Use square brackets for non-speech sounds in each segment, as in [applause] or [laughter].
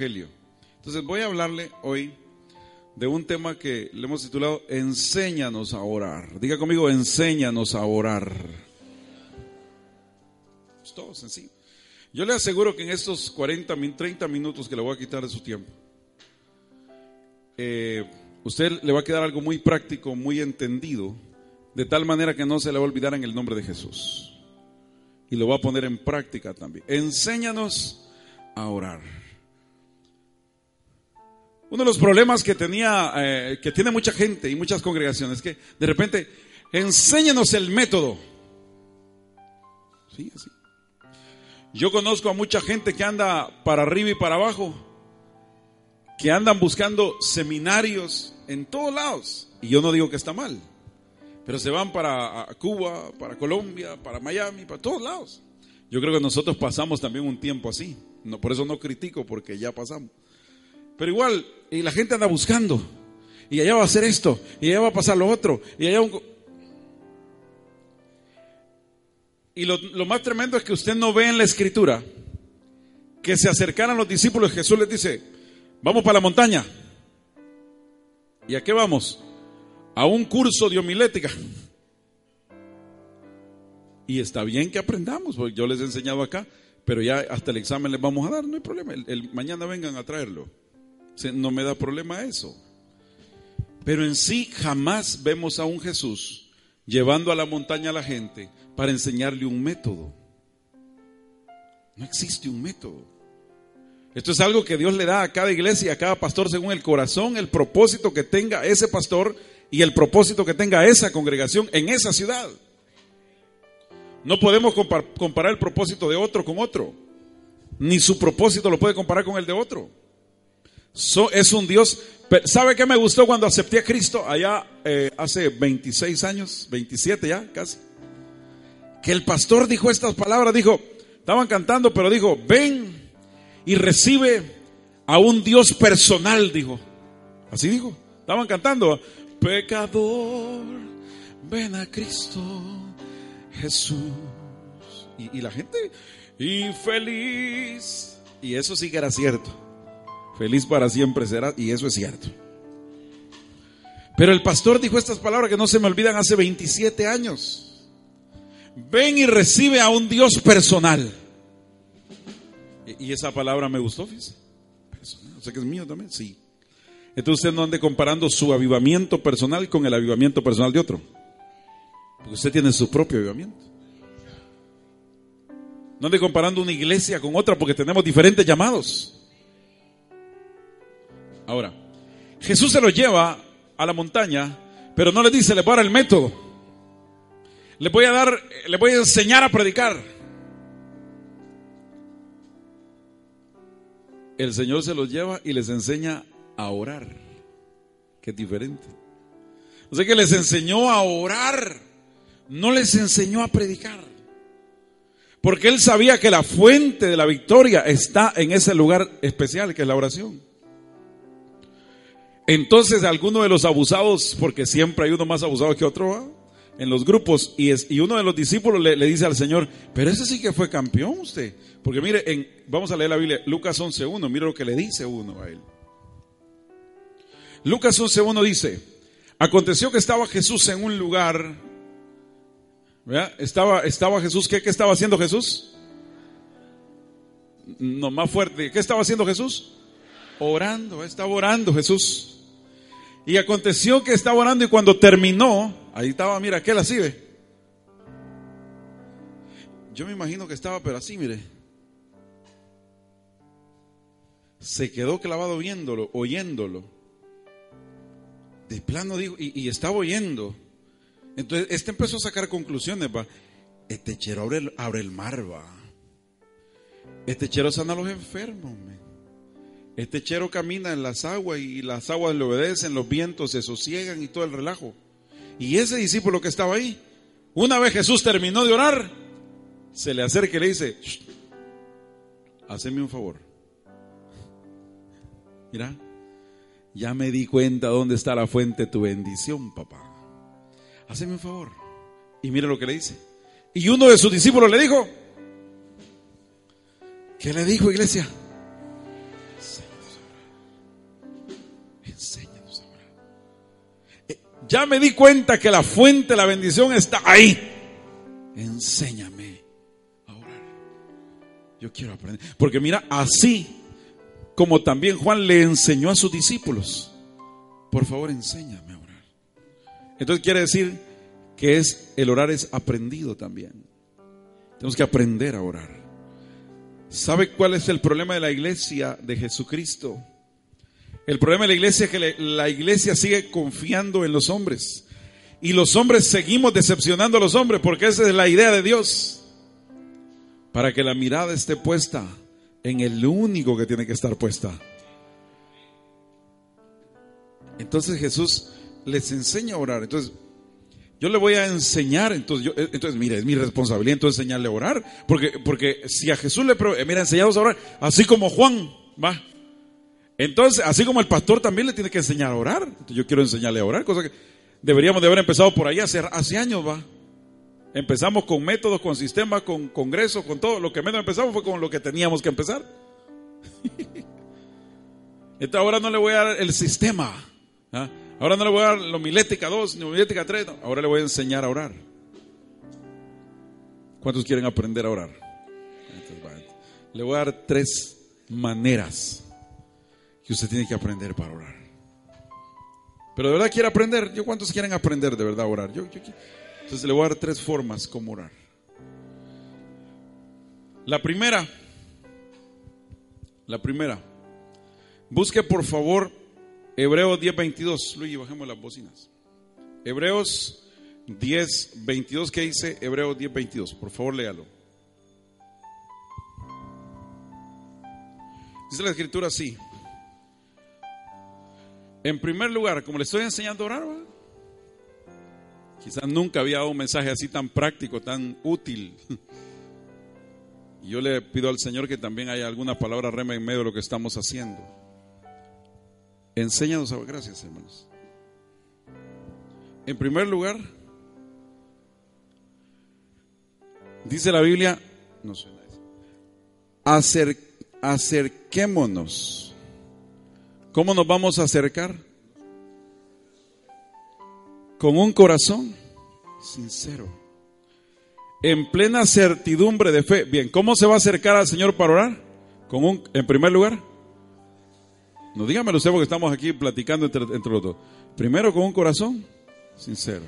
Entonces voy a hablarle hoy de un tema que le hemos titulado Enséñanos a orar. Diga conmigo, enséñanos a orar. Es todo sencillo. Yo le aseguro que en estos 40, 30 minutos que le voy a quitar de su tiempo, eh, usted le va a quedar algo muy práctico, muy entendido, de tal manera que no se le va a olvidar en el nombre de Jesús. Y lo va a poner en práctica también. Enséñanos a orar. Uno de los problemas que tenía, eh, que tiene mucha gente y muchas congregaciones, que de repente, enséñanos el método. Sí, así. Yo conozco a mucha gente que anda para arriba y para abajo, que andan buscando seminarios en todos lados. Y yo no digo que está mal, pero se van para Cuba, para Colombia, para Miami, para todos lados. Yo creo que nosotros pasamos también un tiempo así. No, por eso no critico, porque ya pasamos. Pero igual, y la gente anda buscando. Y allá va a ser esto, y allá va a pasar lo otro, y allá Y lo, lo, más tremendo es que usted no ve en la escritura que se acercaran los discípulos. Jesús les dice, vamos para la montaña. ¿Y a qué vamos? A un curso de homilética. Y está bien que aprendamos, porque yo les he enseñado acá, pero ya hasta el examen les vamos a dar, no hay problema. el, mañana vengan a traerlo no me da problema eso. Pero en sí jamás vemos a un Jesús llevando a la montaña a la gente para enseñarle un método. No existe un método. Esto es algo que Dios le da a cada iglesia, a cada pastor según el corazón, el propósito que tenga ese pastor y el propósito que tenga esa congregación en esa ciudad. No podemos comparar el propósito de otro con otro, ni su propósito lo puede comparar con el de otro es un Dios. ¿Sabe qué me gustó cuando acepté a Cristo allá eh, hace 26 años, 27 ya casi? Que el pastor dijo estas palabras, dijo, estaban cantando, pero dijo, ven y recibe a un Dios personal, dijo. Así dijo, estaban cantando, pecador, ven a Cristo Jesús. Y, y la gente, y feliz. Y eso sí que era cierto. Feliz para siempre será, y eso es cierto. Pero el pastor dijo estas palabras que no se me olvidan hace 27 años. Ven y recibe a un Dios personal. Y esa palabra me gustó, fíjese. Personal. O sea que es mío también, sí. Entonces usted no ande comparando su avivamiento personal con el avivamiento personal de otro. Porque usted tiene su propio avivamiento. No ande comparando una iglesia con otra porque tenemos diferentes llamados. Ahora, Jesús se lo lleva a la montaña, pero no le dice, le voy a dar el método. Le voy a dar, le voy a enseñar a predicar. El Señor se los lleva y les enseña a orar, que es diferente. O sea que les enseñó a orar, no les enseñó a predicar. Porque él sabía que la fuente de la victoria está en ese lugar especial que es la oración. Entonces, alguno de los abusados, porque siempre hay uno más abusado que otro, en los grupos, y, es, y uno de los discípulos le, dice al Señor, pero ese sí que fue campeón usted. Porque mire, vamos a leer la Biblia, Lucas 11.1, mire lo que le dice uno a él. Lucas 11.1 dice, aconteció que estaba Jesús en un lugar, ¿verdad? Estaba, estaba Jesús, ¿qué, ¿qué estaba haciendo Jesús? No, más fuerte, ¿qué estaba haciendo Jesús? Orando, estaba orando Jesús. Y aconteció que estaba orando y cuando terminó, ahí estaba, mira, aquel así ve. Yo me imagino que estaba, pero así, mire. Se quedó clavado viéndolo, oyéndolo. De plano digo, y, estaba oyendo. Entonces, este empezó a sacar conclusiones, va. Este chero abre el, abre el mar, va. Este chero sana a los enfermos, me. Este chero camina en las aguas y las aguas le obedecen, los vientos se sosiegan y todo el relajo. Y ese discípulo que estaba ahí, una vez Jesús terminó de orar, se le acerca y le dice, haceme un favor. Mira, ya me di cuenta dónde está la fuente de tu bendición, papá. Haceme un favor. Y mira lo que le dice. Y uno de sus discípulos le dijo, ¿qué le dijo iglesia? Ya me di cuenta que la fuente de la bendición está ahí. Enséñame a orar. Yo quiero aprender. Porque mira, así como también Juan le enseñó a sus discípulos, por favor enséñame a orar. Entonces quiere decir que es el orar es aprendido también. Tenemos que aprender a orar. ¿Sabe cuál es el problema de la iglesia de Jesucristo? El problema de la iglesia es que la iglesia sigue confiando en los hombres. Y los hombres seguimos decepcionando a los hombres porque esa es la idea de Dios. Para que la mirada esté puesta en el único que tiene que estar puesta. Entonces Jesús les enseña a orar. Entonces, yo le voy a enseñar, entonces, mire, es mi responsabilidad entonces enseñarle a orar, porque, porque si a Jesús le, mira, enseñamos a orar, así como Juan, va. Entonces, así como el pastor también le tiene que enseñar a orar, yo quiero enseñarle a orar, cosa que deberíamos de haber empezado por ahí hace, hace años, va. Empezamos con métodos, con sistemas, con congresos, con todo. Lo que menos empezamos fue con lo que teníamos que empezar. [laughs] Entonces ahora no le voy a dar el sistema. ¿ah? Ahora no le voy a dar la homilética 2 ni homilética 3. Ahora le voy a enseñar a orar. ¿Cuántos quieren aprender a orar? le voy a dar tres maneras que usted tiene que aprender para orar. Pero de verdad quiere aprender. ¿Yo cuántos quieren aprender de verdad a orar? Yo, entonces le voy a dar tres formas como orar. La primera, la primera, busque por favor Hebreos 10:22. Luigi, bajemos las bocinas. Hebreos 10:22, ¿qué dice Hebreos 10:22? Por favor, léalo. Dice la escritura así. En primer lugar, como le estoy enseñando a orar, quizás nunca había dado un mensaje así tan práctico, tan útil. Y yo le pido al Señor que también haya alguna palabra rema en medio de lo que estamos haciendo. Enséñanos a... Gracias, hermanos. En primer lugar, dice la Biblia, no suena eso, acerquémonos. ¿Cómo nos vamos a acercar? Con un corazón sincero, en plena certidumbre de fe. Bien, ¿cómo se va a acercar al Señor para orar? Con un, en primer lugar, no dígamelo usted porque estamos aquí platicando entre, los dos. Primero con un corazón sincero.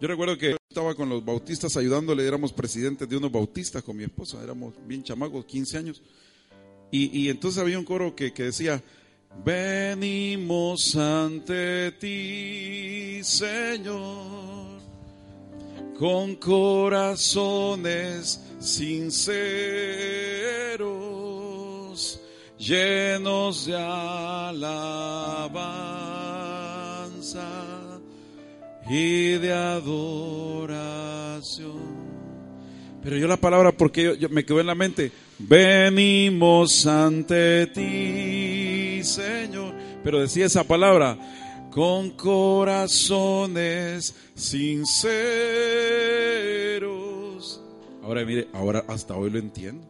Yo recuerdo que estaba con los bautistas ayudándole, éramos presidentes de unos bautistas con mi esposa, éramos bien chamacos, 15 años. Y, entonces había un coro que, que decía, venimos ante ti, Señor, con corazones sinceros llenos de alabanza y de adoración. Pero yo la palabra, porque yo, me quedó en la mente, venimos ante ti, Señor. Pero decía esa palabra, con corazones sinceros. Ahora mire, ahora hasta hoy lo entiendo.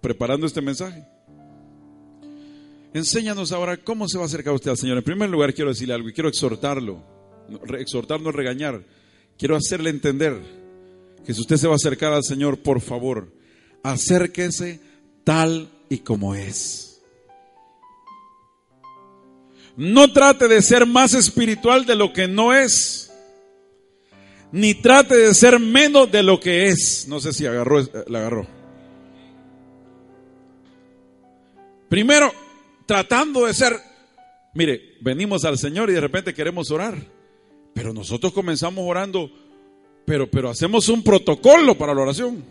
Preparando este mensaje. Enséñanos ahora cómo se va a acercar usted al Señor. En primer lugar, quiero decirle algo y quiero exhortarlo. Exhortarnos, regañar. Quiero hacerle entender que si usted se va a acercar al Señor, por favor, acérquese tal y como es. No trate de ser más espiritual de lo que no es. Ni trate de ser menos de lo que es. No sé si agarró, la agarró. Primero, tratando de ser, mire, venimos al Señor y de repente queremos orar, pero nosotros comenzamos orando, pero, pero hacemos un protocolo para la oración.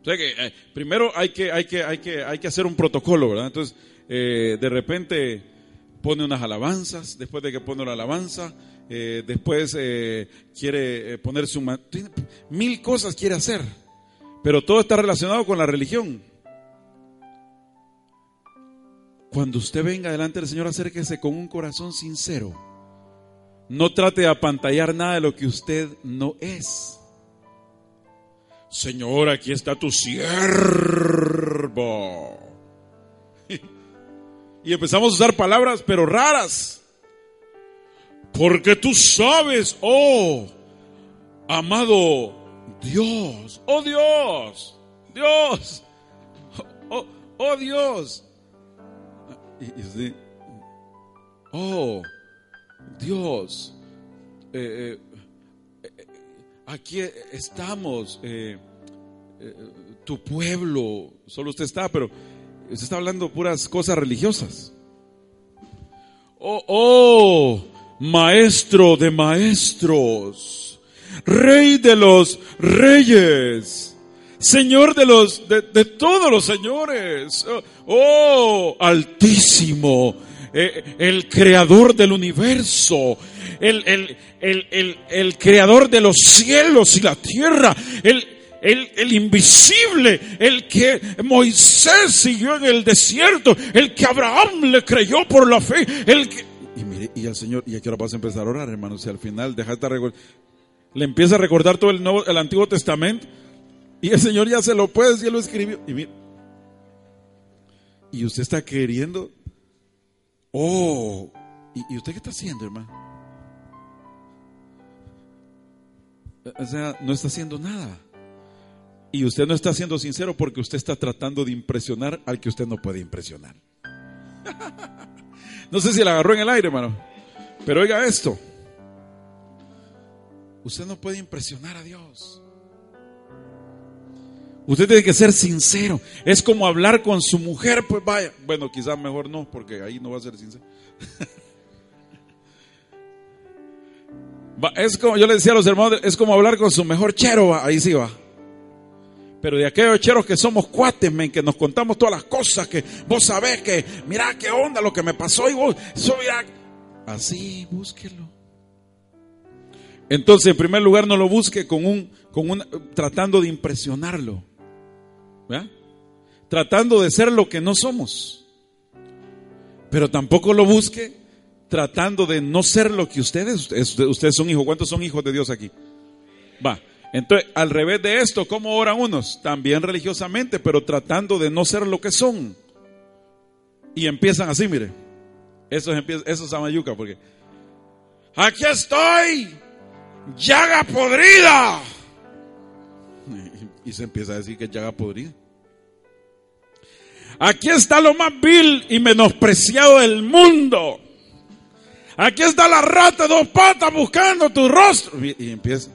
O sea que eh, primero hay que, hay, que, hay, que, hay que hacer un protocolo, ¿verdad? Entonces, eh, de repente pone unas alabanzas, después de que pone la alabanza, eh, después quiere ponerse un... Mil cosas quiere hacer, pero todo está relacionado con la religión. Cuando usted venga delante del Señor, acérquese con un corazón sincero. No trate de apantallar nada de lo que usted no es. Señor, aquí está tu siervo. Y empezamos a usar palabras, pero raras. Porque tú sabes, oh, amado Dios, oh Dios, Dios, oh, oh Dios. Y, oh, Dios, eh, eh, eh, aquí estamos, tu pueblo, solo usted está, pero usted está hablando puras cosas religiosas. Oh, oh, maestro de maestros, rey de los reyes, señor de los, de, todos los señores, oh, altísimo, eh, el creador del universo, el, el, el, el, creador de los cielos y la tierra, el, el, el, invisible, el que Moisés siguió en el desierto, el que Abraham le creyó por la fe, el que... Y mire, y el Señor, y aquí ahora vas a empezar a orar, hermanos, y al final dejaste le empieza a recordar todo el, nuevo, el Antiguo Testamento, y el Señor ya se lo puede decir, lo escribió, y mire, y usted está queriendo, oh, ¿y, usted qué está haciendo, hermano? O sea, no está haciendo nada. Y usted no está siendo sincero porque usted está tratando de impresionar al que usted no puede impresionar. [laughs] no sé si la agarró en el aire, hermano. Pero oiga esto. Usted no puede impresionar a Dios. Usted tiene que ser sincero. Es como hablar con su mujer, pues vaya. Bueno, quizás mejor no, porque ahí no va a ser sincero. [laughs] es como, yo le decía a los hermanos, es como hablar con su mejor chero, ahí sí va. Pero de aquellos cheros que somos cuates, men, que nos contamos todas las cosas, que vos sabés que, mira qué onda lo que me pasó y vos, eso así, búsquelo. Entonces, en primer lugar, no lo busque con un, con un, tratando de impresionarlo. Tratando de ser lo que no somos. Pero tampoco lo busque tratando de no ser lo que ustedes, ustedes son hijos. ¿Cuántos son hijos de Dios aquí? Va. Entonces, al revés de esto, ¿cómo oran unos? También religiosamente, pero tratando de no ser lo que son. Y empiezan así, mire. Eso es, eso es Amayuca, porque aquí estoy, llaga podrida. Y, [laughs] y se empieza a decir que es llaga podrida. Aquí está lo más vil y menospreciado del mundo. Aquí está la rata de dos patas buscando tu rostro. Y, empieza.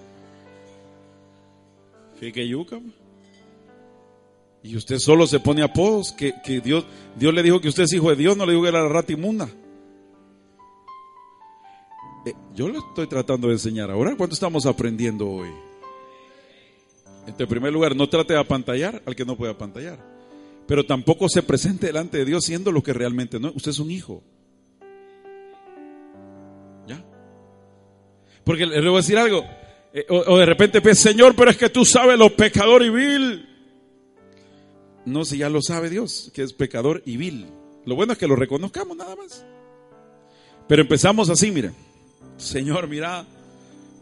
Y usted solo se pone apodos que, que Dios, Dios le dijo que usted es hijo de Dios, no le dijo que era la rata inmunda. Eh, yo le estoy tratando de enseñar ahora. ¿Cuánto estamos aprendiendo hoy? En primer lugar, no trate de apantallar al que no puede apantallar. Pero tampoco se presente delante de Dios siendo lo que realmente no. Usted es un hijo. ¿Ya? Porque le voy a decir algo. Eh, o, de repente, pues, Señor, pero es que tú sabes lo pecador y vil. No, si ya lo sabe Dios, que es pecador y vil. Lo bueno es que lo reconozcamos nada más. Pero empezamos así, mire. Señor, mira,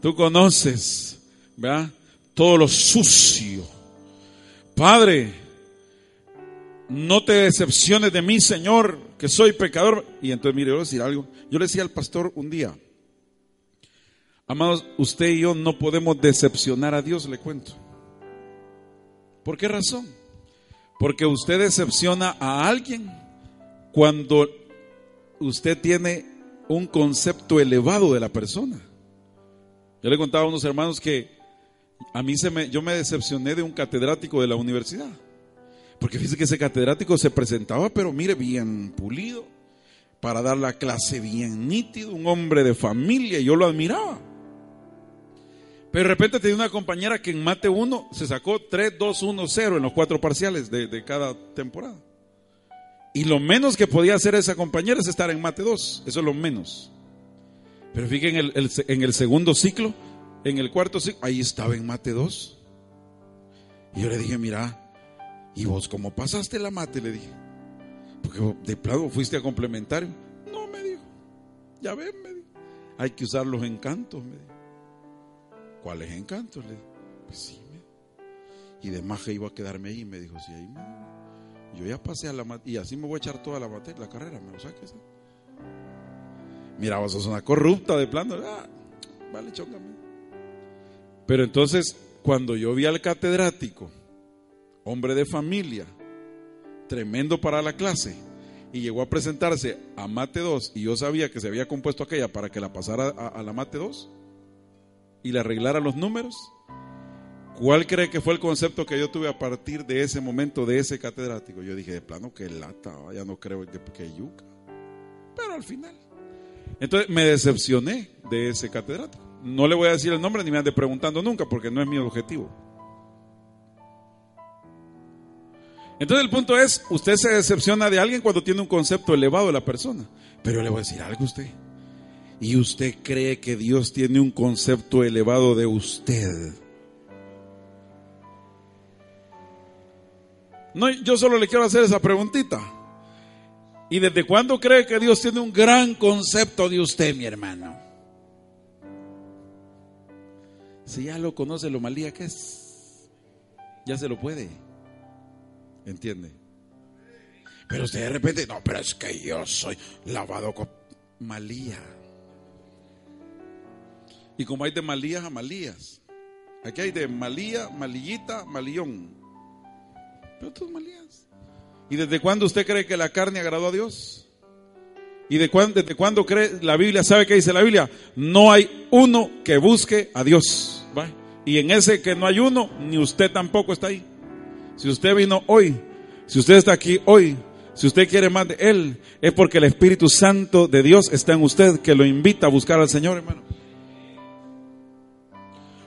tú conoces, ¿verdad? Todo lo sucio. Padre, no te decepciones de mí, Señor, que soy pecador. Y entonces, mire, voy a decir algo. Yo le decía al pastor un día, amados, usted y yo no podemos decepcionar a Dios, le cuento. ¿Por qué razón? Porque usted decepciona a alguien cuando usted tiene un concepto elevado de la persona. Yo le contaba a unos hermanos que a mí se me, yo me decepcioné de un catedrático de la universidad. Porque fíjese que ese catedrático se presentaba, pero mire, bien pulido, para dar la clase bien nítido, un hombre de familia, y yo lo admiraba. Pero de repente tenía una compañera que en mate 1 se sacó 3, 2, 1, 0 en los cuatro parciales de, cada temporada. Y lo menos que podía hacer esa compañera es estar en mate 2, eso es lo menos. Pero fíjense en el, en el segundo ciclo, en el cuarto ciclo, ahí estaba en mate 2. Y yo le dije, mira, ¿Y vos cómo pasaste la mate? Le dije. Porque de plano fuiste a complementario. No, me dijo. Ya ven, me dijo. Hay que usar los encantos, me dijo. ¿Cuáles encantos? Le. Pues sí, me Y de maja iba a quedarme ahí, me dijo, sí, ahí me Yo ya pasé a la y así me voy a echar toda la materia, la carrera, me lo saques. Mira, vos sos una corrupta de plano. Ah, vale, chóngame. Pero entonces, cuando yo vi al catedrático, hombre de familia, tremendo para la clase, y llegó a presentarse a Mate 2, y yo sabía que se había compuesto aquella para que la pasara a, la Mate 2 y le arreglara los números, ¿cuál cree que fue el concepto que yo tuve a partir de ese momento, de ese catedrático? Yo dije, de plano, que lata, ya no creo que, que yuca. Pero al final. Entonces me decepcioné de ese catedrático. No le voy a decir el nombre ni me ande preguntando nunca porque no es mi objetivo. Entonces el punto es, usted se decepciona de alguien cuando tiene un concepto elevado de la persona. Pero le voy a decir algo a usted. ¿Y usted cree que Dios tiene un concepto elevado de usted? No, yo solo le quiero hacer esa preguntita. ¿Y desde cuándo cree que Dios tiene un gran concepto de usted, mi hermano? Si ya lo conoce lo malía que es, ya se lo puede. ¿Entiende? Pero usted de repente, no, pero es que yo soy lavado con malía. Y como hay de malías a malías, aquí hay de malía, malillita, malillón. Pero todos malías. ¿Y desde cuándo usted cree que la carne agradó a Dios? ¿Y de desde cuándo cree la Biblia? ¿Sabe qué dice la Biblia? No hay uno que busque a Dios. Y en ese que no hay uno, ni usted tampoco está ahí. Si usted vino hoy, si usted está aquí hoy, si usted quiere más de Él, es porque el Espíritu Santo de Dios está en usted, que lo invita a buscar al Señor, hermano.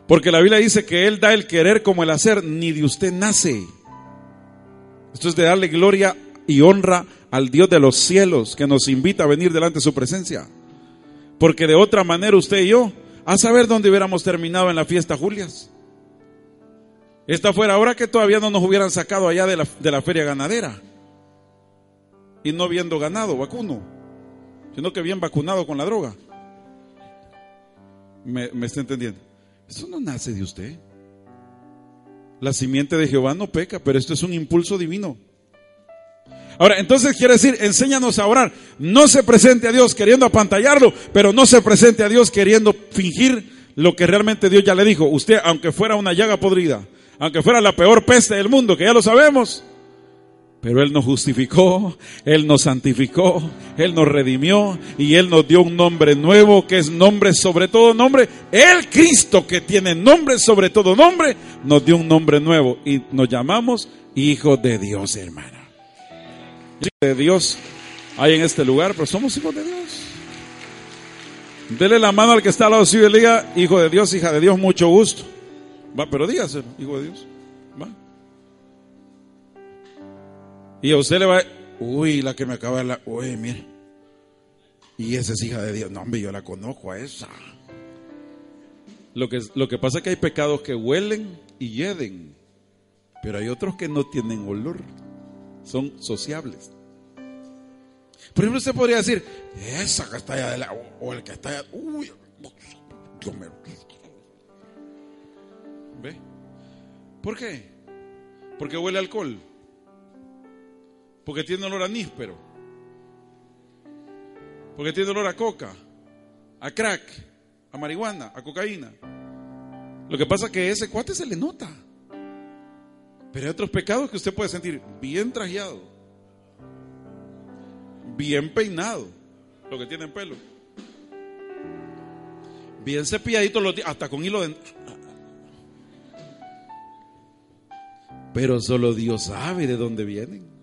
Porque la Biblia dice que Él da el querer como el hacer, ni de usted nace. Esto es de darle gloria y honra al Dios de los cielos, que nos invita a venir delante de su presencia. Porque de otra manera usted y yo, a saber dónde hubiéramos terminado en la fiesta Julias. Esta fuera ahora que todavía no nos hubieran sacado allá de la, de la feria ganadera. Y no viendo ganado, vacuno. Sino que bien vacunado con la droga. ¿Me, me está entendiendo? Eso no nace de usted. La simiente de Jehová no peca, pero esto es un impulso divino. Ahora, entonces quiere decir, enséñanos a orar. No se presente a Dios queriendo apantallarlo, pero no se presente a Dios queriendo fingir lo que realmente Dios ya le dijo. Usted, aunque fuera una llaga podrida, aunque fuera la peor peste del mundo, que ya lo sabemos, pero Él nos justificó, Él nos santificó, Él nos redimió y Él nos dio un nombre nuevo que es nombre sobre todo nombre. El Cristo que tiene nombre sobre todo nombre, nos dio un nombre nuevo y nos llamamos Hijo de Dios, hermana de Dios hay en este lugar, pero somos hijos de Dios. Dele la mano al que está al lado suyo y diga, hijo de Dios, hija de Dios, mucho gusto. Va, pero dígase, hijo de Dios. Y a usted le va, uy, la que me acaba de la, uy, mire. Y esa es hija de Dios. No, hombre, yo la conozco a esa. Lo que, lo que pasa es que hay pecados que huelen y hieden, pero hay otros que no tienen olor son sociables. Por ejemplo, usted podría decir, esa que está allá de la, o el que está allá, uy, Dios mío. ¿Ve? ¿Por qué? Porque huele a alcohol. Porque tiene olor a níspero. Porque tiene olor a coca, a crack, a marihuana, a cocaína. Lo que pasa es que ese cuate se le nota. Pero hay otros pecados que usted puede sentir bien trajeado, bien peinado, lo que tienen pelo, bien cepilladito los hasta con hilo de... Pero solo Dios sabe de dónde vienen.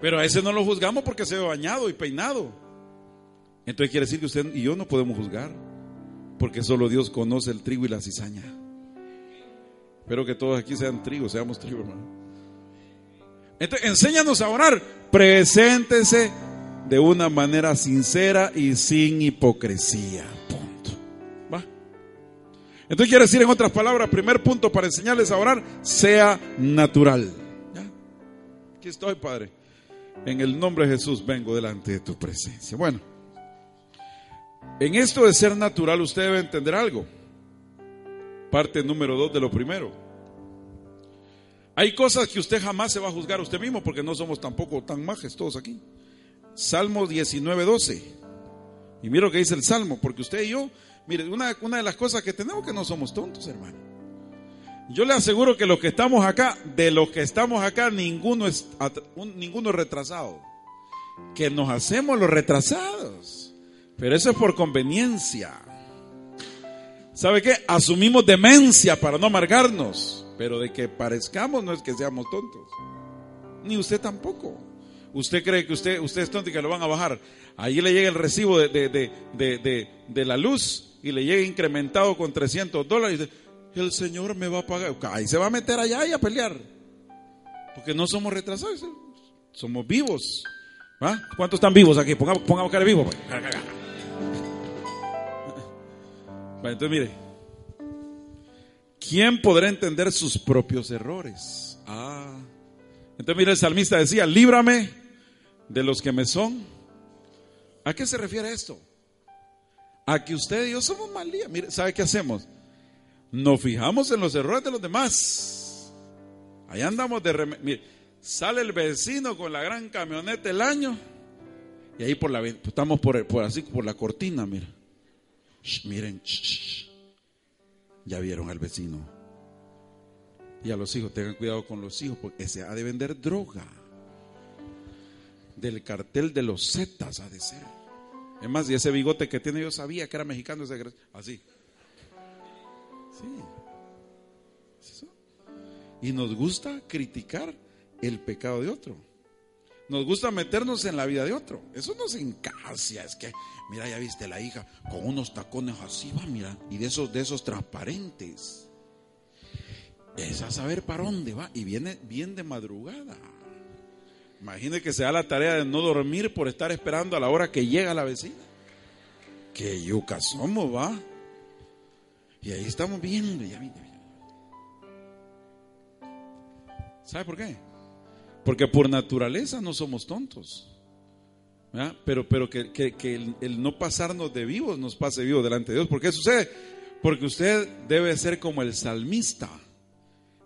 Pero a ese no lo juzgamos porque se ve bañado y peinado. Entonces quiere decir que usted y yo no podemos juzgar, porque solo Dios conoce el trigo y la cizaña. Espero que todos aquí sean trigo, seamos trigo, hermano. Entonces, enséñanos a orar. Preséntese de una manera sincera y sin hipocresía. Punto. ¿Va? Entonces quiere decir en otras palabras, primer punto para enseñarles a orar, sea natural. Aquí estoy, Padre. En el nombre de Jesús vengo delante de tu presencia. Bueno, en esto de ser natural usted debe entender algo. Parte número dos de lo primero. Hay cosas que usted jamás se va a juzgar a usted mismo porque no somos tampoco tan majes todos aquí. Salmo 19, 12. Y mira lo que dice el Salmo, porque usted y yo, mire, una, una de las cosas que tenemos que no somos tontos, hermano. Yo le aseguro que los que estamos acá, de los que estamos acá, ninguno es, ninguno retrasado. Que nos hacemos los retrasados. Pero eso es por conveniencia. ¿Sabe qué? Asumimos demencia para no amargarnos. Pero de que parezcamos no es que seamos tontos. Ni usted tampoco. Usted cree que usted, usted es tonto y que lo van a bajar. Ahí le llega el recibo de, de, la luz y le llega incrementado con 300 dólares. El Señor me va a pagar. Ahí se va a meter allá y a pelear. Porque no somos retrasados. Somos vivos. ¿Ah? ¿Cuántos están vivos aquí? Pongamos, pongamos cara vivo. Pues. [laughs] entonces mire, ¿quién podrá entender sus propios errores? Ah, entonces mire, el salmista decía, líbrame de los que me son. ¿A qué se refiere esto? A que usted y yo somos mal día. Mire, ¿sabe qué hacemos? Nos fijamos en los errores de los demás. Allá andamos de... Mire, sale el vecino con la gran camioneta el año y ahí por la estamos por, así por la cortina, mira miren, ya vieron al vecino. Y a los hijos, tengan cuidado con los hijos, porque ese ha de vender droga. Del cartel de los Zetas ha de ser. Es más, y ese bigote que tiene, yo sabía que era mexicano, así. Y nos gusta criticar el pecado de otro. Nos gusta meternos en la vida de otro. Eso nos encasia. Es que, mira, ya viste la hija con unos tacones así, va, mira. Y de esos, de esos transparentes. Es a saber para dónde va. Y viene bien de madrugada. Imagine que se da la tarea de no dormir por estar esperando a la hora que llega la vecina. Que yuca somos, va. Y ahí estamos viendo. Ya, ¿Sabe por qué? Porque por naturaleza no somos tontos. Pero, pero que, el, no pasarnos de vivos nos pase vivos delante de Dios. ¿Por qué sucede? Porque usted debe ser como el salmista.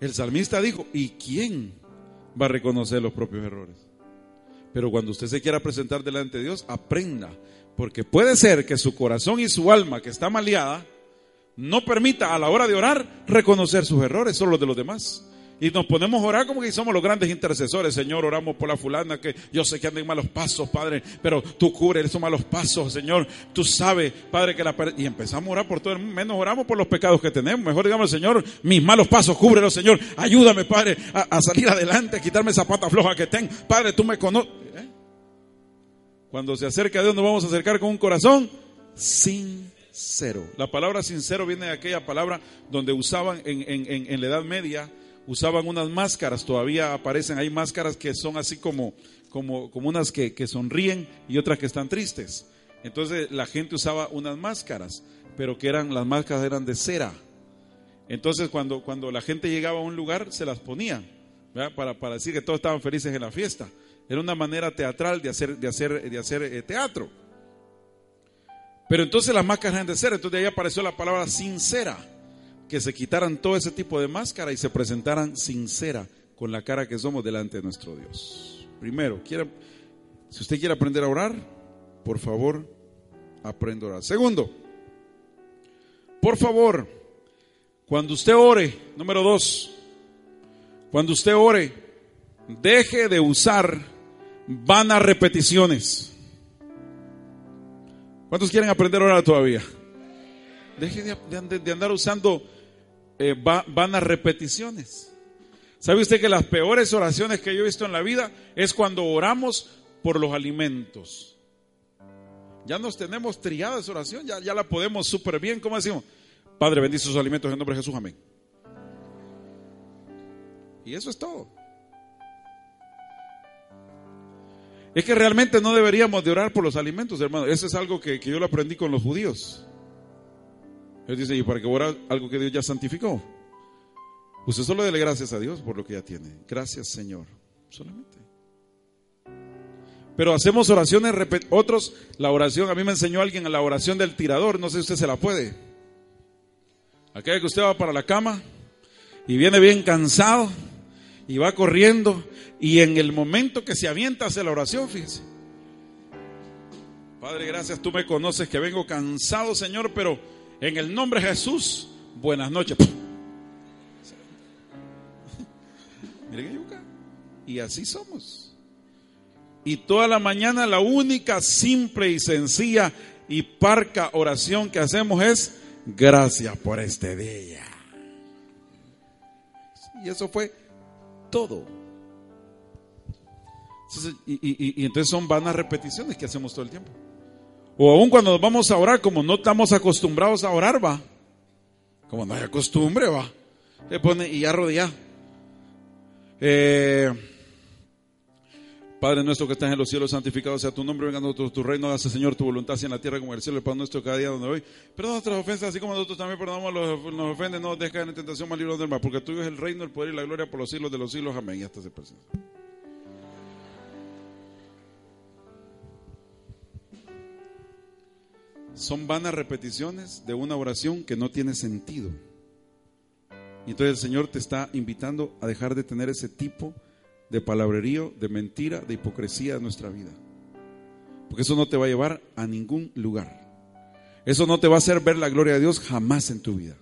El salmista dijo, ¿y quién va a reconocer los propios errores? Pero cuando usted se quiera presentar delante de Dios, aprenda. Porque puede ser que su corazón y su alma, que está maleada, no permita a la hora de orar reconocer sus errores, solo los de los demás. Y nos ponemos a orar como que somos los grandes intercesores. Señor, oramos por la fulana que yo sé que anda en malos pasos, Padre, pero tú cubres esos malos pasos, Señor. Tú sabes, Padre, que la... Y empezamos a orar por todo el mundo, menos oramos por los pecados que tenemos. Mejor digamos, Señor, mis malos pasos, cúbrelos, Señor. Ayúdame, Padre, a, salir adelante, a quitarme esa pata floja que tengo. Padre, tú me conoces. ¿Eh? Cuando se acerca a Dios nos vamos a acercar con un corazón sincero. La palabra sincero viene de aquella palabra donde usaban en, en, en la Edad Media usaban unas máscaras, todavía aparecen, hay máscaras que son así como, como, como unas que, que sonríen y otras que están tristes. Entonces la gente usaba unas máscaras, pero que eran, las máscaras eran de cera. Entonces cuando, cuando la gente llegaba a un lugar se las ponían, para, para, decir que todos estaban felices en la fiesta. Era una manera teatral de hacer, de hacer, de hacer eh, teatro. Pero entonces las máscaras eran de cera, entonces de ahí apareció la palabra sincera que se quitaran todo ese tipo de máscara y se presentaran sincera con la cara que somos delante de nuestro Dios. Primero, si usted quiere aprender a orar, por favor, aprenda a orar. Segundo, por favor, cuando usted ore, número dos, cuando usted ore, deje de usar vanas repeticiones. ¿Cuántos quieren aprender a orar todavía? Deje de, andar usando eh, van a repeticiones. ¿Sabe usted que las peores oraciones que yo he visto en la vida es cuando oramos por los alimentos? Ya nos tenemos triada esa oración, ya, ya la podemos súper bien. ¿Cómo decimos? Padre, bendice sus alimentos en nombre de Jesús, amén. Y eso es todo. Es que realmente no deberíamos de orar por los alimentos, hermano. Eso es algo que, que yo lo aprendí con los judíos. Él dice, ¿y para que ora algo que Dios ya santificó? Usted solo dele gracias a Dios por lo que ya tiene. Gracias, Señor. Solamente. Pero hacemos oraciones, otros, la oración, a mí me enseñó alguien la oración del tirador, no sé si usted se la puede. Aquella que usted va para la cama y viene bien cansado y va corriendo y en el momento que se avienta hace la oración, fíjese. Padre, gracias, tú me conoces que vengo cansado, Señor, pero en el nombre de Jesús, buenas noches. [laughs] Y así somos. Y toda la mañana la única simple y sencilla y parca oración que hacemos es gracias por este día. Y eso fue todo. Y, entonces son vanas repeticiones que hacemos todo el tiempo. O aún cuando nos vamos a orar, como no estamos acostumbrados a orar, va. Como no hay costumbre, va. Le pone y ya rodea. Eh, Padre nuestro que estás en los cielos, santificado sea tu nombre, venga a nosotros tu reino, hace Señor tu voluntad, sea en la tierra como en el cielo, el pan nuestro cada día donde hoy. Perdona nuestras ofensas, así como nosotros también perdonamos a los nos ofenden, no dejes en tentación, mal del mal, porque tuyo es el reino, el poder y la gloria por los siglos de los siglos. Amén. Y hasta se presenta. Son vanas repeticiones de una oración que no tiene sentido. Y entonces el Señor te está invitando a dejar de tener ese tipo de palabrerío, de mentira, de hipocresía en nuestra vida. Porque eso no te va a llevar a ningún lugar. Eso no te va a hacer ver la gloria de Dios jamás en tu vida.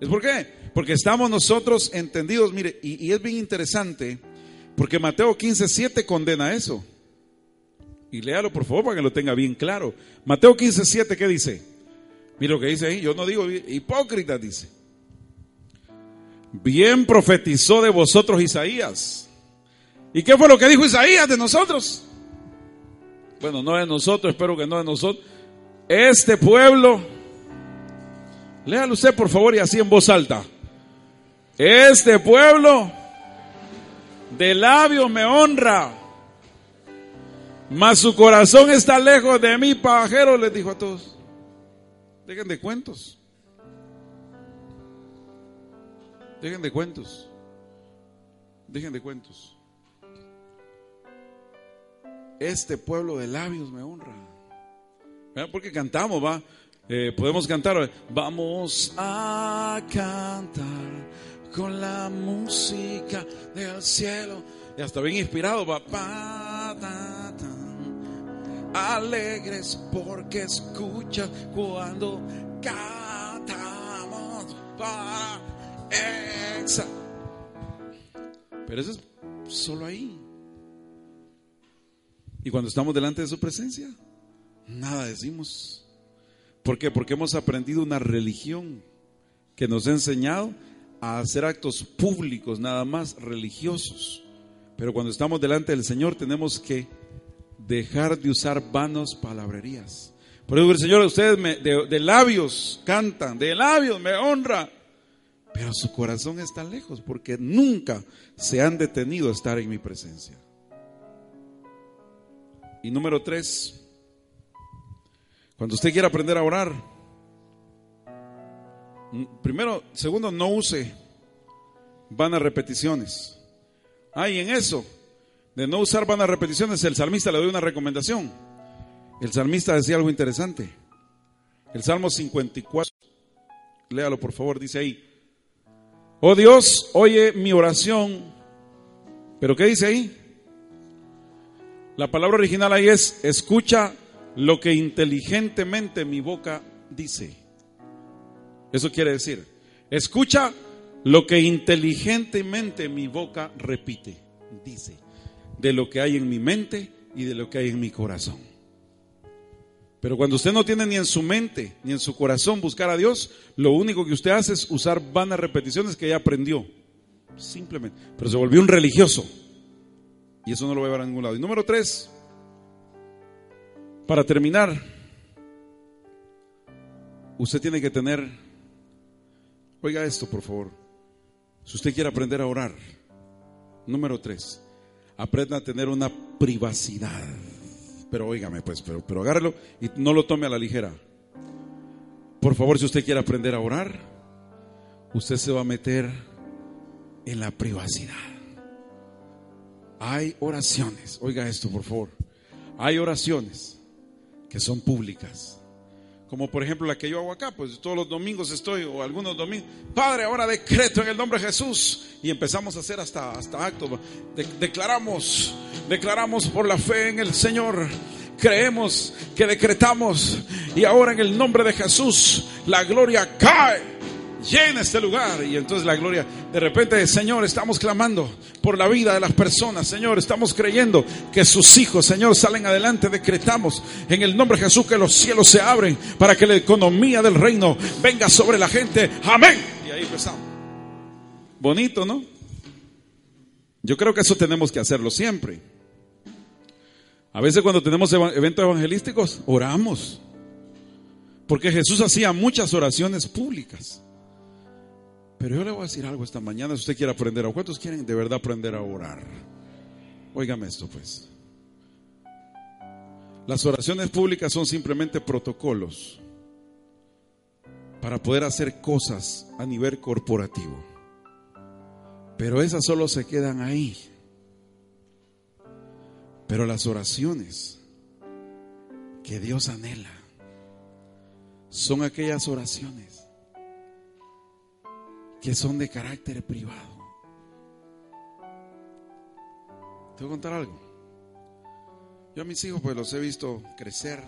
¿Es por qué? Porque estamos nosotros entendidos, mire, y, es bien interesante, porque Mateo 15, 7 condena eso. Y léalo por favor para que lo tenga bien claro. Mateo 15, 7, ¿qué dice? Mira lo que dice ahí, yo no digo hipócrita, dice. Bien profetizó de vosotros Isaías ¿Y qué fue lo que dijo Isaías de nosotros? Bueno, no de nosotros, espero que no de nosotros. Este pueblo, léalo usted por favor y así en voz alta. Este pueblo de labios me honra, mas su corazón está lejos de mí, pajero, les dijo a todos. Dejen de cuentos. Dejen de cuentos. Dejen de cuentos este pueblo de labios me honra. Porque cantamos, va. Eh, podemos cantar. Vamos a cantar con la música del cielo. Y hasta bien inspirado, va. Alegres porque escucha cuando cantamos para Pero eso es solo ahí. Y cuando estamos delante de su presencia, nada decimos. ¿Por qué? Porque hemos aprendido una religión que nos ha enseñado a hacer actos públicos, nada más religiosos. Pero cuando estamos delante del Señor tenemos que dejar de usar vanos palabrerías. Por eso el Señor, ustedes me, de, labios cantan, de labios me honra, pero su corazón está lejos porque nunca se han detenido a estar en mi presencia. Y número tres, cuando usted quiera aprender a orar, primero, segundo, no use vanas repeticiones. Ah, en eso, de no usar vanas repeticiones, el salmista le doy una recomendación. El salmista decía algo interesante. El Salmo 54, léalo por favor, dice ahí. Oh Dios, oye mi oración. ¿Pero qué dice ahí? La palabra original ahí es, escucha lo que inteligentemente mi boca dice. Eso quiere decir, escucha lo que inteligentemente mi boca repite, dice, de lo que hay en mi mente y de lo que hay en mi corazón. Pero cuando usted no tiene ni en su mente ni en su corazón buscar a Dios, lo único que usted hace es usar vanas repeticiones que ya aprendió. Simplemente. Pero se volvió un religioso. Y eso no lo va a llevar a ningún lado. Y número tres, para terminar, usted tiene que tener, oiga esto por favor, si usted quiere aprender a orar, número tres, aprenda a tener una privacidad. Pero oígame pues, pero, pero agárrelo y no lo tome a la ligera. Por favor, si usted quiere aprender a orar, usted se va a meter en la privacidad. Hay oraciones, oiga esto por favor, hay oraciones que son públicas, Como por ejemplo la que yo hago acá, pues todos los domingos estoy, o algunos domingos. Padre, ahora decreto en el nombre de Jesús. Y empezamos a hacer hasta, hasta actos. declaramos, declaramos por la fe en el Señor. Creemos que decretamos. Y ahora en el nombre de Jesús, la gloria cae llena este lugar. Y entonces la gloria, de repente, Señor, estamos clamando por la vida de las personas. Señor, estamos creyendo que sus hijos, Señor, salen adelante. Decretamos en el nombre de Jesús que los cielos se abren para que la economía del reino venga sobre la gente. Amén. Y ahí empezamos. Bonito, ¿no? Yo creo que eso tenemos que hacerlo siempre. A veces cuando tenemos eventos evangelísticos, oramos. Porque Jesús hacía muchas oraciones públicas. Pero yo le voy a decir algo esta mañana, si usted quiere aprender a ¿cuántos quieren de verdad aprender a orar? Óigame esto pues. Las oraciones públicas son simplemente protocolos para poder hacer cosas a nivel corporativo. Pero esas solo se quedan ahí. Pero las oraciones que Dios anhela son aquellas oraciones que son de carácter privado. Te voy a contar algo. Yo a mis hijos pues los he visto crecer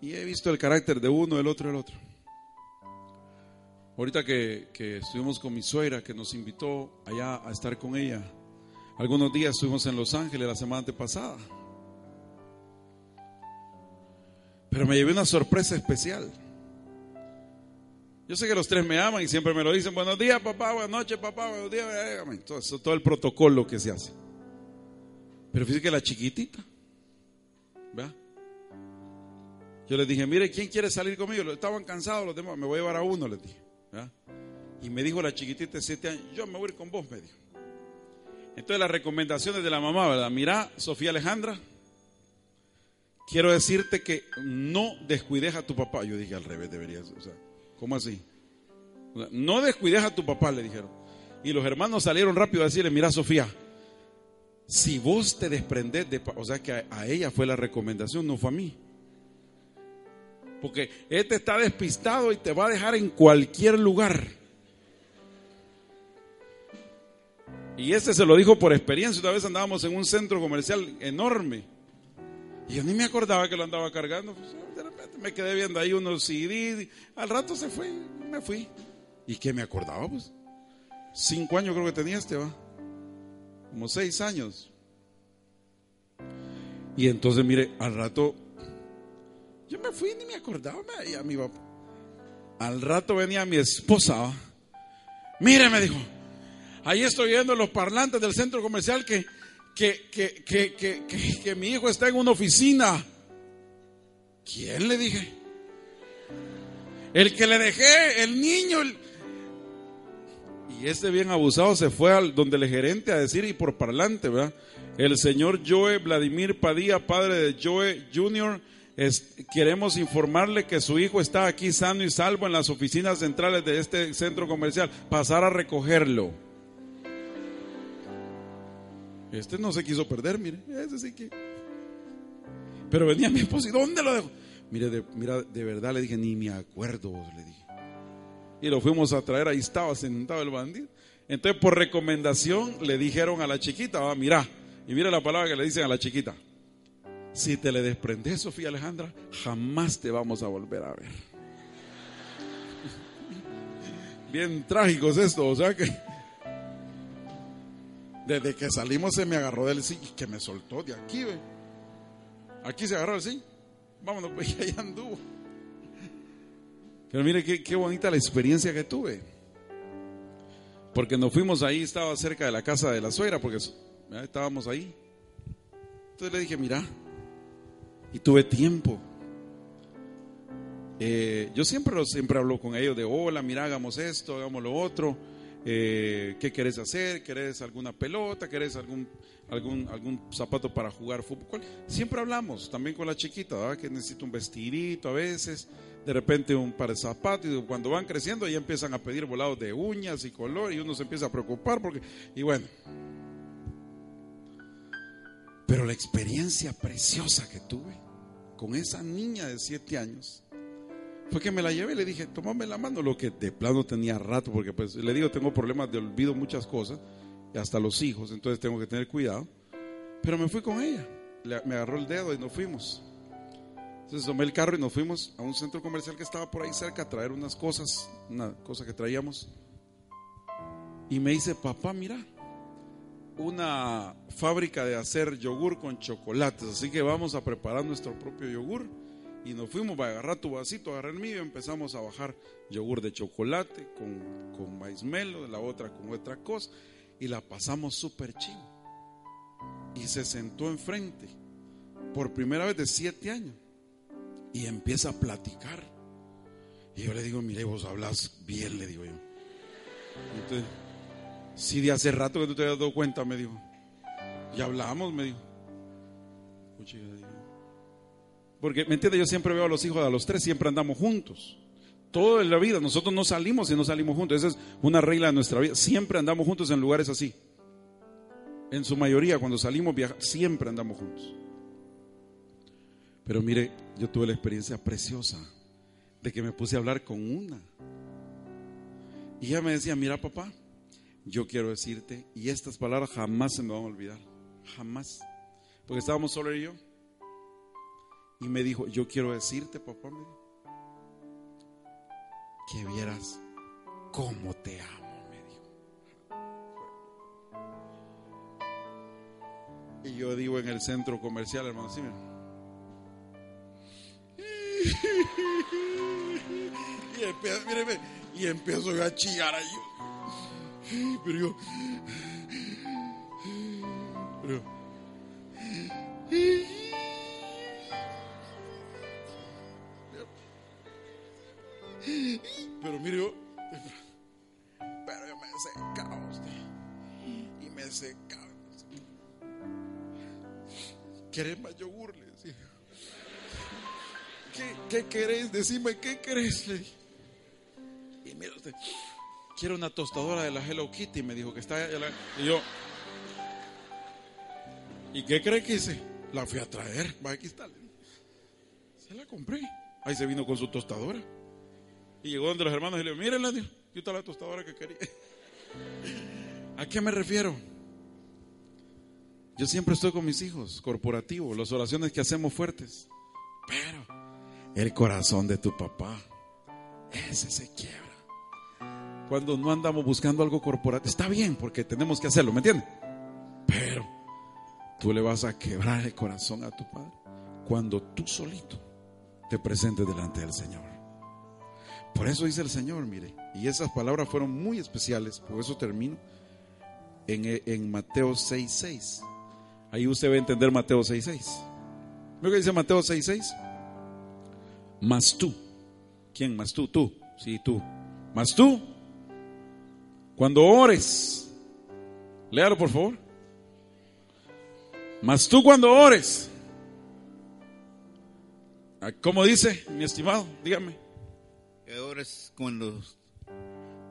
y he visto el carácter de uno, el otro, el otro. Ahorita que, que estuvimos con mi suegra que nos invitó allá a estar con ella, algunos días estuvimos en Los Ángeles la semana pasada. Pero me llevé una sorpresa especial. Yo sé que los tres me aman y siempre me lo dicen, buenos días papá, buenas noches papá, buenos días. Todo, eso, todo el protocolo que se hace. Pero fíjese que la chiquitita, ¿verdad? Yo les dije, mire, ¿quién quiere salir conmigo? Estaban cansados los demás, me voy a llevar a uno, les dije. Y me dijo la chiquitita de siete años, yo me voy a ir con vos, me dijo. Entonces las recomendaciones de la mamá, ¿verdad? Mira, Sofía Alejandra, quiero decirte que no descuides a tu papá. Yo dije, al revés deberías, o sea. ¿Cómo así? No descuides a tu papá, le dijeron. Y los hermanos salieron rápido a decirle, mira Sofía, si vos te desprendes de... O sea que a, ella fue la recomendación, no fue a mí. Porque este está despistado y te va a dejar en cualquier lugar. Y este se lo dijo por experiencia. Una vez andábamos en un centro comercial enorme. Y yo ni me acordaba que lo andaba cargando. Pues, de repente me quedé viendo ahí unos CDs. Al rato se fue, me fui. ¿Y qué me acordaba? Pues cinco años creo que tenía este, va. Como seis años. Y entonces, mire, al rato, yo me fui ni me acordaba. Y a mi papá. Al rato venía mi esposa. Mire, me dijo, ahí estoy viendo los parlantes del centro comercial que que, que, mi hijo está en una oficina. ¿Quién le dije? El que le dejé, el niño. Y este bien abusado se fue al donde el gerente a decir y por parlante, ¿verdad? El señor Joe Vladimir Padilla, padre de Joe Jr., queremos informarle que su hijo está aquí sano y salvo en las oficinas centrales de este centro comercial. Pasar a recogerlo. Este no se quiso perder, mire. Ese sí que. Pero venía mi esposo y ¿dónde lo dejo? Mire, de, mira, de verdad le dije, ni me acuerdo, le dije. Y lo fuimos a traer, ahí estaba sentado el bandido. Entonces, por recomendación, le dijeron a la chiquita, va, mira, y mira la palabra que le dicen a la chiquita. Si te le desprendes, Sofía Alejandra, jamás te vamos a volver a ver. [laughs] Bien trágico es esto, o sea que desde que salimos se me agarró del sí y que me soltó de aquí, ve. Aquí se agarró el sí. Vámonos, pues [laughs] ya anduvo. Pero mire qué, qué bonita la experiencia que tuve. Porque nos fuimos ahí, estaba cerca de la casa de la suegra, porque estábamos ahí. Entonces le dije, mira, y tuve tiempo. Eh, yo siempre, siempre hablo con ellos de, hola, mira, hagamos esto, hagamos lo otro. Eh, qué querés hacer, querés alguna pelota, querés algún, algún, algún zapato para jugar fútbol. Siempre hablamos, también con la chiquita, que necesita un vestidito a veces, de repente un par de zapatos, y cuando van creciendo ya empiezan a pedir volados de uñas y color, y uno se empieza a preocupar, porque, y bueno. Pero la experiencia preciosa que tuve con esa niña de siete años fue que me la llevé y le dije, tomame la mano, lo que de plano tenía rato, porque pues le digo, tengo problemas de olvido muchas cosas, y hasta los hijos, entonces tengo que tener cuidado. Pero me fui con ella, me agarró el dedo y nos fuimos. Entonces tomé el carro y nos fuimos a un centro comercial que estaba por ahí cerca a traer unas cosas, una cosa que traíamos. Y me dice, papá, mira, una fábrica de hacer yogur con chocolates, así que vamos a preparar nuestro propio yogur. Y nos fuimos a agarrar tu vasito, agarrar el mío y empezamos a bajar yogur de chocolate con, con maíz melo, la otra con otra cosa. Y la pasamos súper chido. Y se sentó enfrente, por primera vez de siete años, y empieza a platicar. Y yo le digo, mire, vos hablas bien, le digo yo. Entonces, si de hace rato que tú te has dado cuenta, me dijo. Ya hablamos, me dijo. Porque, ¿me entiendes? Yo siempre veo a los hijos, a los tres, siempre andamos juntos. Todo en la vida, nosotros no salimos y no salimos juntos. Esa es una regla de nuestra vida. Siempre andamos juntos en lugares así. En su mayoría, cuando salimos viajar, siempre andamos juntos. Pero mire, yo tuve la experiencia preciosa de que me puse a hablar con una. Y ella me decía, mira papá, yo quiero decirte, y estas palabras jamás se me van a olvidar, jamás. Porque estábamos solo y yo. Y me dijo, yo quiero decirte, papá, que vieras cómo te amo, me dijo. Y yo digo en el centro comercial, hermano, así, [laughs] y, empiezo, y empiezo a chillar ahí. Pero yo, pero, pero mire yo, pero yo me secaba usted y me secaba. ¿Querés más yogur? Le decía. ¿Qué, ¿Qué querés? Decime, ¿qué querés? Y mira usted, quiero una tostadora de la Hello Kitty. Me dijo que está allá. Y yo, ¿y qué cree que hice? La fui a traer. Va, aquí está. Se la compré. Ahí se vino con su tostadora. Y llegó donde los hermanos y le dijo, mírenla, Dios, aquí está la tostadora que quería. ¿A qué me refiero? Yo siempre estoy con mis hijos, corporativos, las oraciones que hacemos fuertes. Pero el corazón de tu papá, ese se quiebra. Cuando no andamos buscando algo corporativo, está bien porque tenemos que hacerlo, ¿me entiendes? Pero tú le vas a quebrar el corazón a tu padre cuando tú solito te presentes delante del Señor. Por eso dice el Señor, mire, y esas palabras fueron muy especiales, por eso termino en, en Mateo 6.6. Ahí usted va a entender Mateo 6.6. ¿Ve que dice Mateo 6.6? Más tú. ¿Quién más tú? Tú. Sí, tú. Más tú. Cuando ores. Léalo, por favor. Más tú cuando ores. Ah, ¿Cómo dice, mi estimado? Dígame. Que ores cuando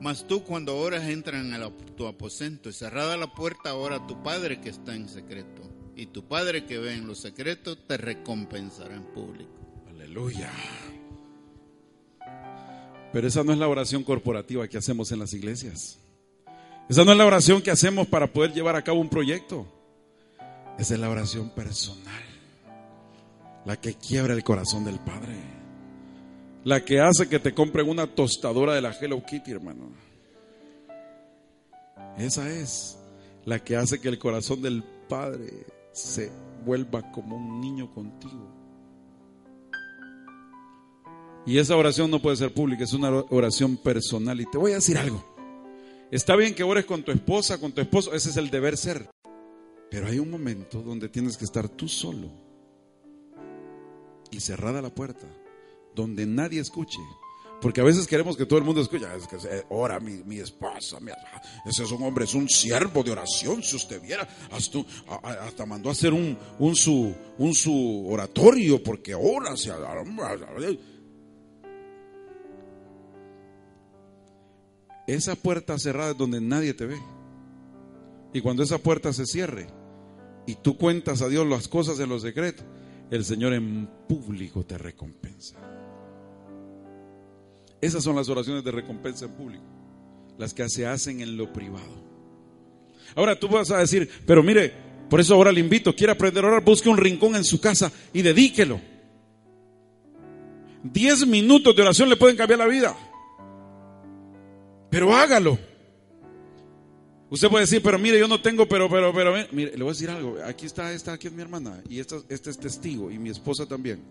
mas tú cuando oras entran a tu aposento y cerrada la puerta ora a tu Padre que está en secreto. Y tu Padre que ve en lo secreto te recompensará en público. Aleluya. Pero esa no es la oración corporativa que hacemos en las iglesias. Esa no es la oración que hacemos para poder llevar a cabo un proyecto. Esa es la oración personal. La que quiebra el corazón del Padre. La que hace que te compren una tostadora de la Hello Kitty, hermano. Esa es la que hace que el corazón del Padre se vuelva como un niño contigo. Y esa oración no puede ser pública, es una oración personal. Y te voy a decir algo. Está bien que ores con tu esposa, con tu esposo, ese es el deber ser. Pero hay un momento donde tienes que estar tú solo y cerrada la puerta, donde nadie escuche. Porque a veces queremos que todo el mundo escuche. Es que ora mi, mi esposa, ese es un hombre, es un siervo de oración. Si usted viera, hasta, mandó a hacer un, un, su, un su oratorio porque ora. Esa puerta cerrada es donde nadie te ve. Y cuando esa puerta se cierre y tú cuentas a Dios las cosas en los secretos, el Señor en público te recompensa. Esas son las oraciones de recompensa en público, las que se hacen en lo privado. Ahora tú vas a decir, pero mire, por eso ahora le invito, quiere aprender a orar, busque un rincón en su casa y dedíquelo. Diez minutos de oración le pueden cambiar la vida. Pero hágalo. Usted puede decir, pero mire, yo no tengo, pero, pero, pero, mire, le voy a decir algo. Aquí está, esta, aquí es mi hermana y esta, este es testigo y mi esposa también.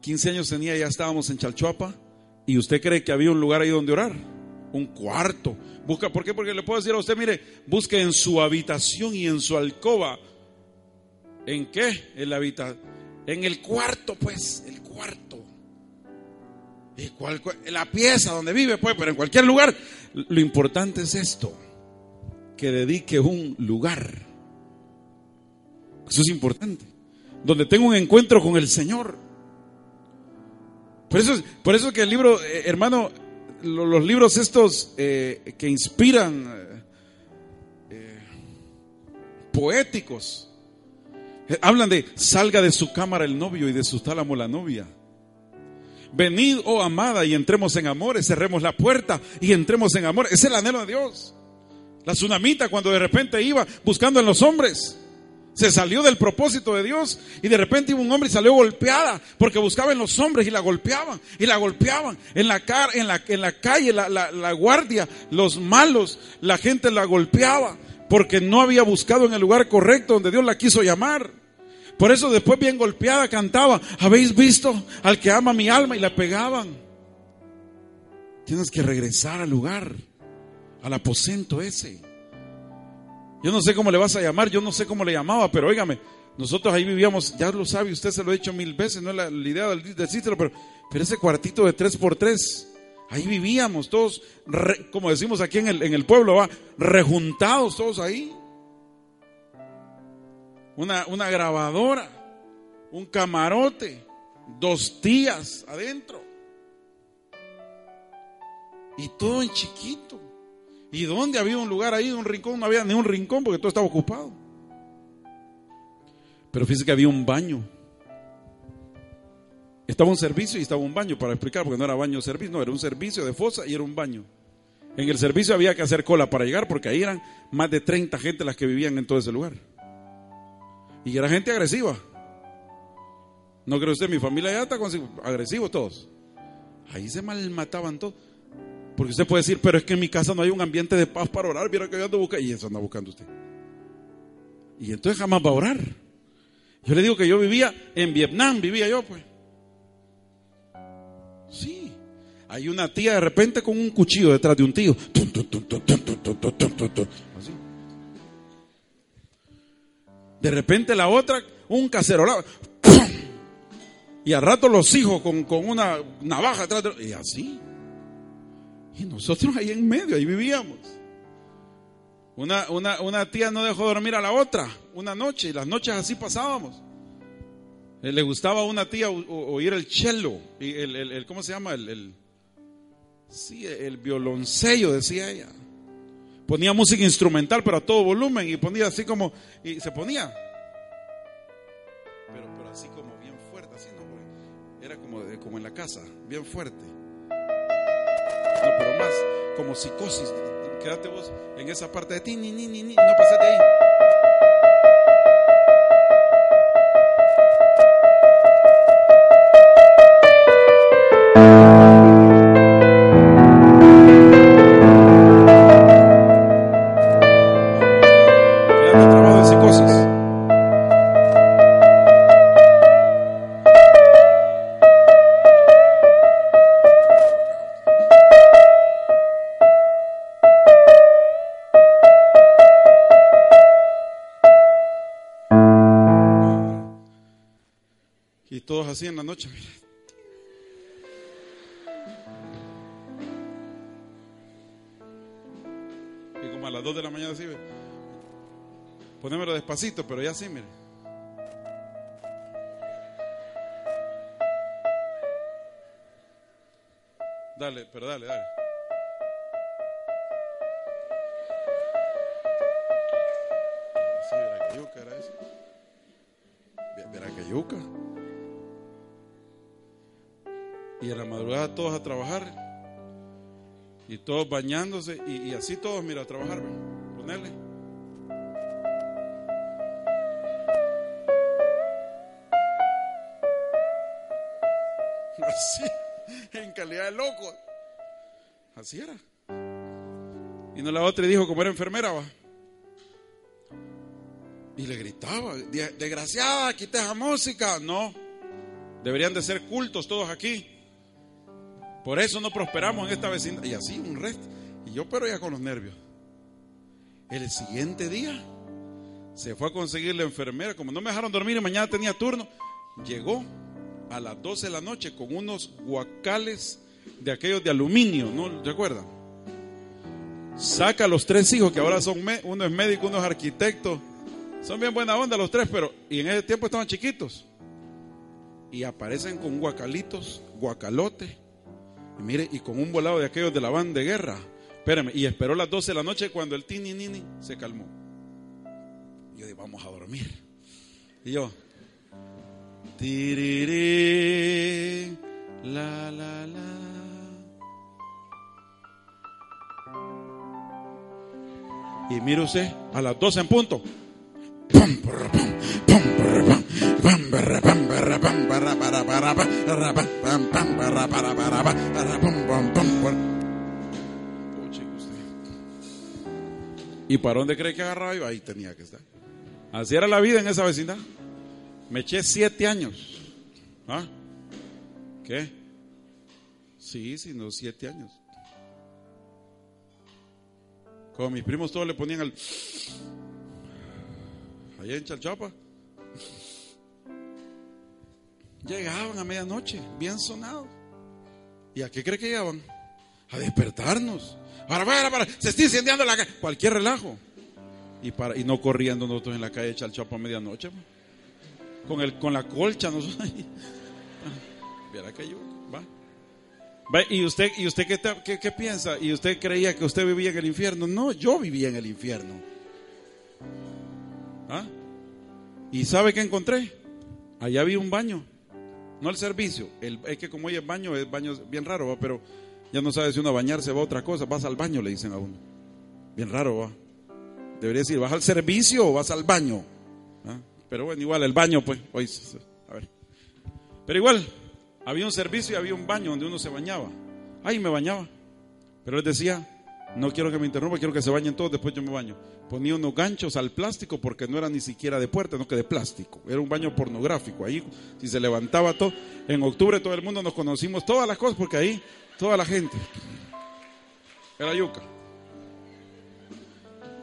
15 años tenía, ya estábamos en Chalchuapa y usted cree que había un lugar ahí donde orar. Un cuarto. Busca, ¿por qué? Porque le puedo decir a usted, mire, busque en su habitación y en su alcoba. ¿En qué? En la habitación. En el cuarto, pues, el cuarto. ¿Y la pieza donde vive, pues, pero en cualquier lugar. Lo importante es esto, que dedique un lugar. Eso es importante. Donde tengo un encuentro con el Señor. Por eso, por eso que el libro, eh, hermano, los libros estos eh, que inspiran eh, poéticos, hablan de salga de su cámara el novio y de su tálamo la novia. Venid, oh amada, y entremos en amores, cerremos la puerta y entremos en amor. Es el anhelo de Dios. La tsunamita cuando de repente iba buscando en los hombres, se salió del propósito de Dios y de repente iba un hombre y salió golpeada porque buscaba en los hombres y la golpeaban y la golpeaban en la, en la, en la calle, la, la guardia, los malos, la gente la golpeaba porque no había buscado en el lugar correcto donde Dios la quiso llamar. Por eso después bien golpeada cantaba, ¿habéis visto al que ama mi alma? Y la pegaban. Tienes que regresar al lugar, al aposento ese. Yo no sé cómo le vas a llamar, yo no sé cómo le llamaba, pero óigame, nosotros ahí vivíamos, ya lo sabe, usted se lo ha dicho mil veces, no es la, idea del decírselo, pero, pero ese cuartito de tres por tres, ahí vivíamos todos, como decimos aquí en el, en el pueblo, va, rejuntados todos ahí una, grabadora, un camarote, dos tías adentro. Y todo en chiquito. ¿Y dónde había un lugar ahí, un rincón? No había ni un rincón porque todo estaba ocupado. Pero fíjese que había un baño. Estaba un servicio y estaba un baño, para explicar, porque no era baño servicio, no, era un servicio de fosa y era un baño. En el servicio había que hacer cola para llegar porque ahí eran más de 30 gente las que vivían en todo ese lugar. Y era gente agresiva. ¿No cree usted? Mi familia ya está agresivos todos. Ahí se malmataban todos. Porque usted puede decir, pero es que en mi casa no hay un ambiente de paz para orar. Mira que yo ando buscando. Y eso anda buscando usted. Y entonces jamás va a orar. Yo le digo que yo vivía en Vietnam, vivía yo, pues. Sí. Hay una tía de repente con un cuchillo detrás de un tío. Así. De repente la otra, un cacerolado. Y al rato los hijos con, una navaja atrás. y así. Y nosotros ahí en medio, ahí vivíamos. Una, una, una, tía no dejó dormir a la otra una noche y las noches así pasábamos. Eh, le gustaba a una tía oír el cello, el, el, ¿cómo se llama? El, el, sí, el violoncello, decía ella ponía música instrumental, pero a todo volumen, y ponía así como, y se ponía. Pero, pero así como bien fuerte, así no, era como, como en la casa, bien fuerte. Pero más como psicosis. Quédate vos en esa parte de ti, ni, ni, ni, ni, no pasaste ahí. Pero ya sí, mire. Dale, pero dale, dale. Sí, era que yo, era eso. Verá que yuca. Y en la madrugada todos a trabajar. Y todos bañándose. Y, así todos, mira, a trabajar. Ponerle. Así, en calidad de loco. Así era. Y no la otra dijo, como era enfermera, va. Y le gritaba, desgraciada, quita esa música. No, deberían de ser cultos todos aquí. Por eso no prosperamos en esta vecindad. Y así, un resto. Y yo, pero ya con los nervios. El siguiente día se fue a conseguir la enfermera. Como no me dejaron dormir y mañana tenía turno, llegó a las 12 de la noche con unos guacales de aquellos de aluminio, ¿no? ¿Te acuerdan? Saca a los tres hijos que ahora son, uno es médico, uno es arquitecto, son bien buena onda los tres, pero y en ese tiempo estaban chiquitos. Y aparecen con guacalitos, guacalote. Y mire, y con un volado de aquellos de la banda de guerra. Espérame, y esperó las 12 de la noche cuando el tini nini se calmó. Y yo dije, vamos a dormir. Y yo, tiriri, la, la, la. Y mire usted, a las 12 en punto, ¿Y para dónde cree que agarraba yo? Ahí tenía que estar. Así era la vida en esa vecindad. Me eché siete años. ¿Ah? ¿Qué? Sí, sí, no, siete años. Como mis primos todos le ponían al allá en Chalchapa. Llegaban a medianoche, bien sonados. ¿Y a qué cree que llegaban? A despertarnos. Para, para, para, se está incendiando la calle. Cualquier relajo. Y, para, y no corriendo nosotros en la calle de Chalchapa a medianoche. Con, el, con la colcha nosotros [laughs] ahí. Viera que yo, va. ¿Y usted, y usted qué, qué, qué piensa? ¿Y usted creía que usted vivía en el infierno? No, yo vivía en el infierno. ¿Ah? ¿Y sabe qué encontré? Allá había un baño. No el servicio. El, es que como hoy es baño, es baño bien raro, ¿va? pero ya no sabe si uno a bañarse va a otra cosa. Vas al baño, le dicen a uno. Bien raro, va. Debería decir, ¿vas al servicio o vas al baño? ¿Ah? Pero bueno, igual el baño, pues. Hoy, a ver. Pero igual, había un servicio y había un baño donde uno se bañaba. Ahí me bañaba. Pero él decía, no quiero que me interrumpa, quiero que se bañen todos, después yo me baño. Ponía unos ganchos al plástico porque no era ni siquiera de puerta, no que de plástico. Era un baño pornográfico. Ahí, si se levantaba todo, en octubre todo el mundo nos conocimos todas las cosas porque ahí toda la gente era yuca.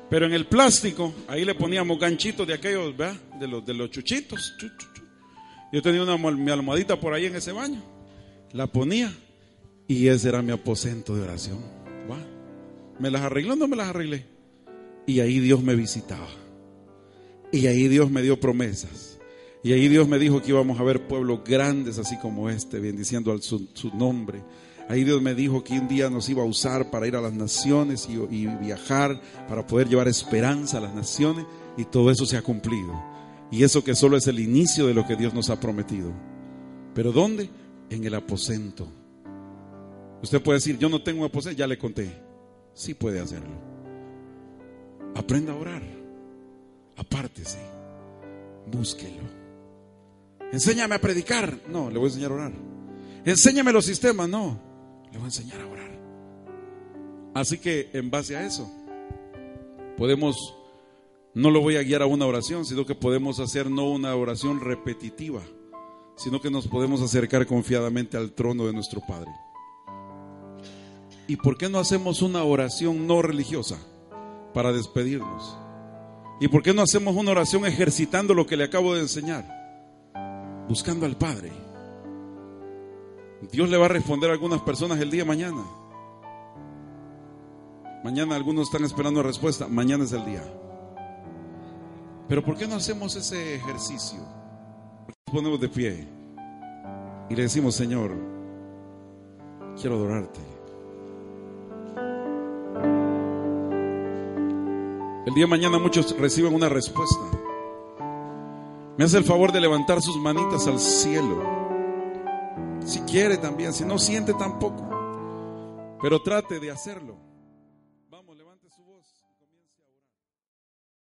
Pero en el plástico, ahí le poníamos ganchitos de aquellos, ¿verdad? De los, chuchitos. Yo tenía una mi almohadita por ahí en ese baño. La ponía y ese era mi aposento de oración. ¿Me las arregló o no me las arreglé? Y ahí Dios me visitaba. Y ahí Dios me dio promesas. Y ahí Dios me dijo que íbamos a ver pueblos grandes así como este, bendiciendo su, nombre. Ahí Dios me dijo que un día nos iba a usar para ir a las naciones y, viajar, para poder llevar esperanza a las naciones. Y todo eso se ha cumplido. Y eso que solo es el inicio de lo que Dios nos ha prometido. ¿Pero dónde? En el aposento. Usted puede decir, yo no tengo aposento, ya le conté sí puede hacerlo. Aprenda a orar. Apártese. Búsquelo. Enséñame a predicar. No, le voy a enseñar a orar. Enséñame los sistemas. No, le voy a enseñar a orar. Así que en base a eso, podemos, no lo voy a guiar a una oración, sino que podemos hacer no una oración repetitiva, sino que nos podemos acercar confiadamente al trono de nuestro Padre. ¿Y por qué no hacemos una oración no religiosa para despedirnos? ¿Y por qué no hacemos una oración ejercitando lo que le acabo de enseñar? Buscando al Padre. Dios le va a responder a algunas personas el día de mañana. Mañana algunos están esperando respuesta. Mañana es el día. Pero ¿por qué no hacemos ese ejercicio? Nos ponemos de pie y le decimos, Señor, quiero adorarte. El día de mañana muchos reciben una respuesta. Me hace el favor de levantar sus manitas al cielo. Si quiere también, si no siente tampoco. Pero trate de hacerlo.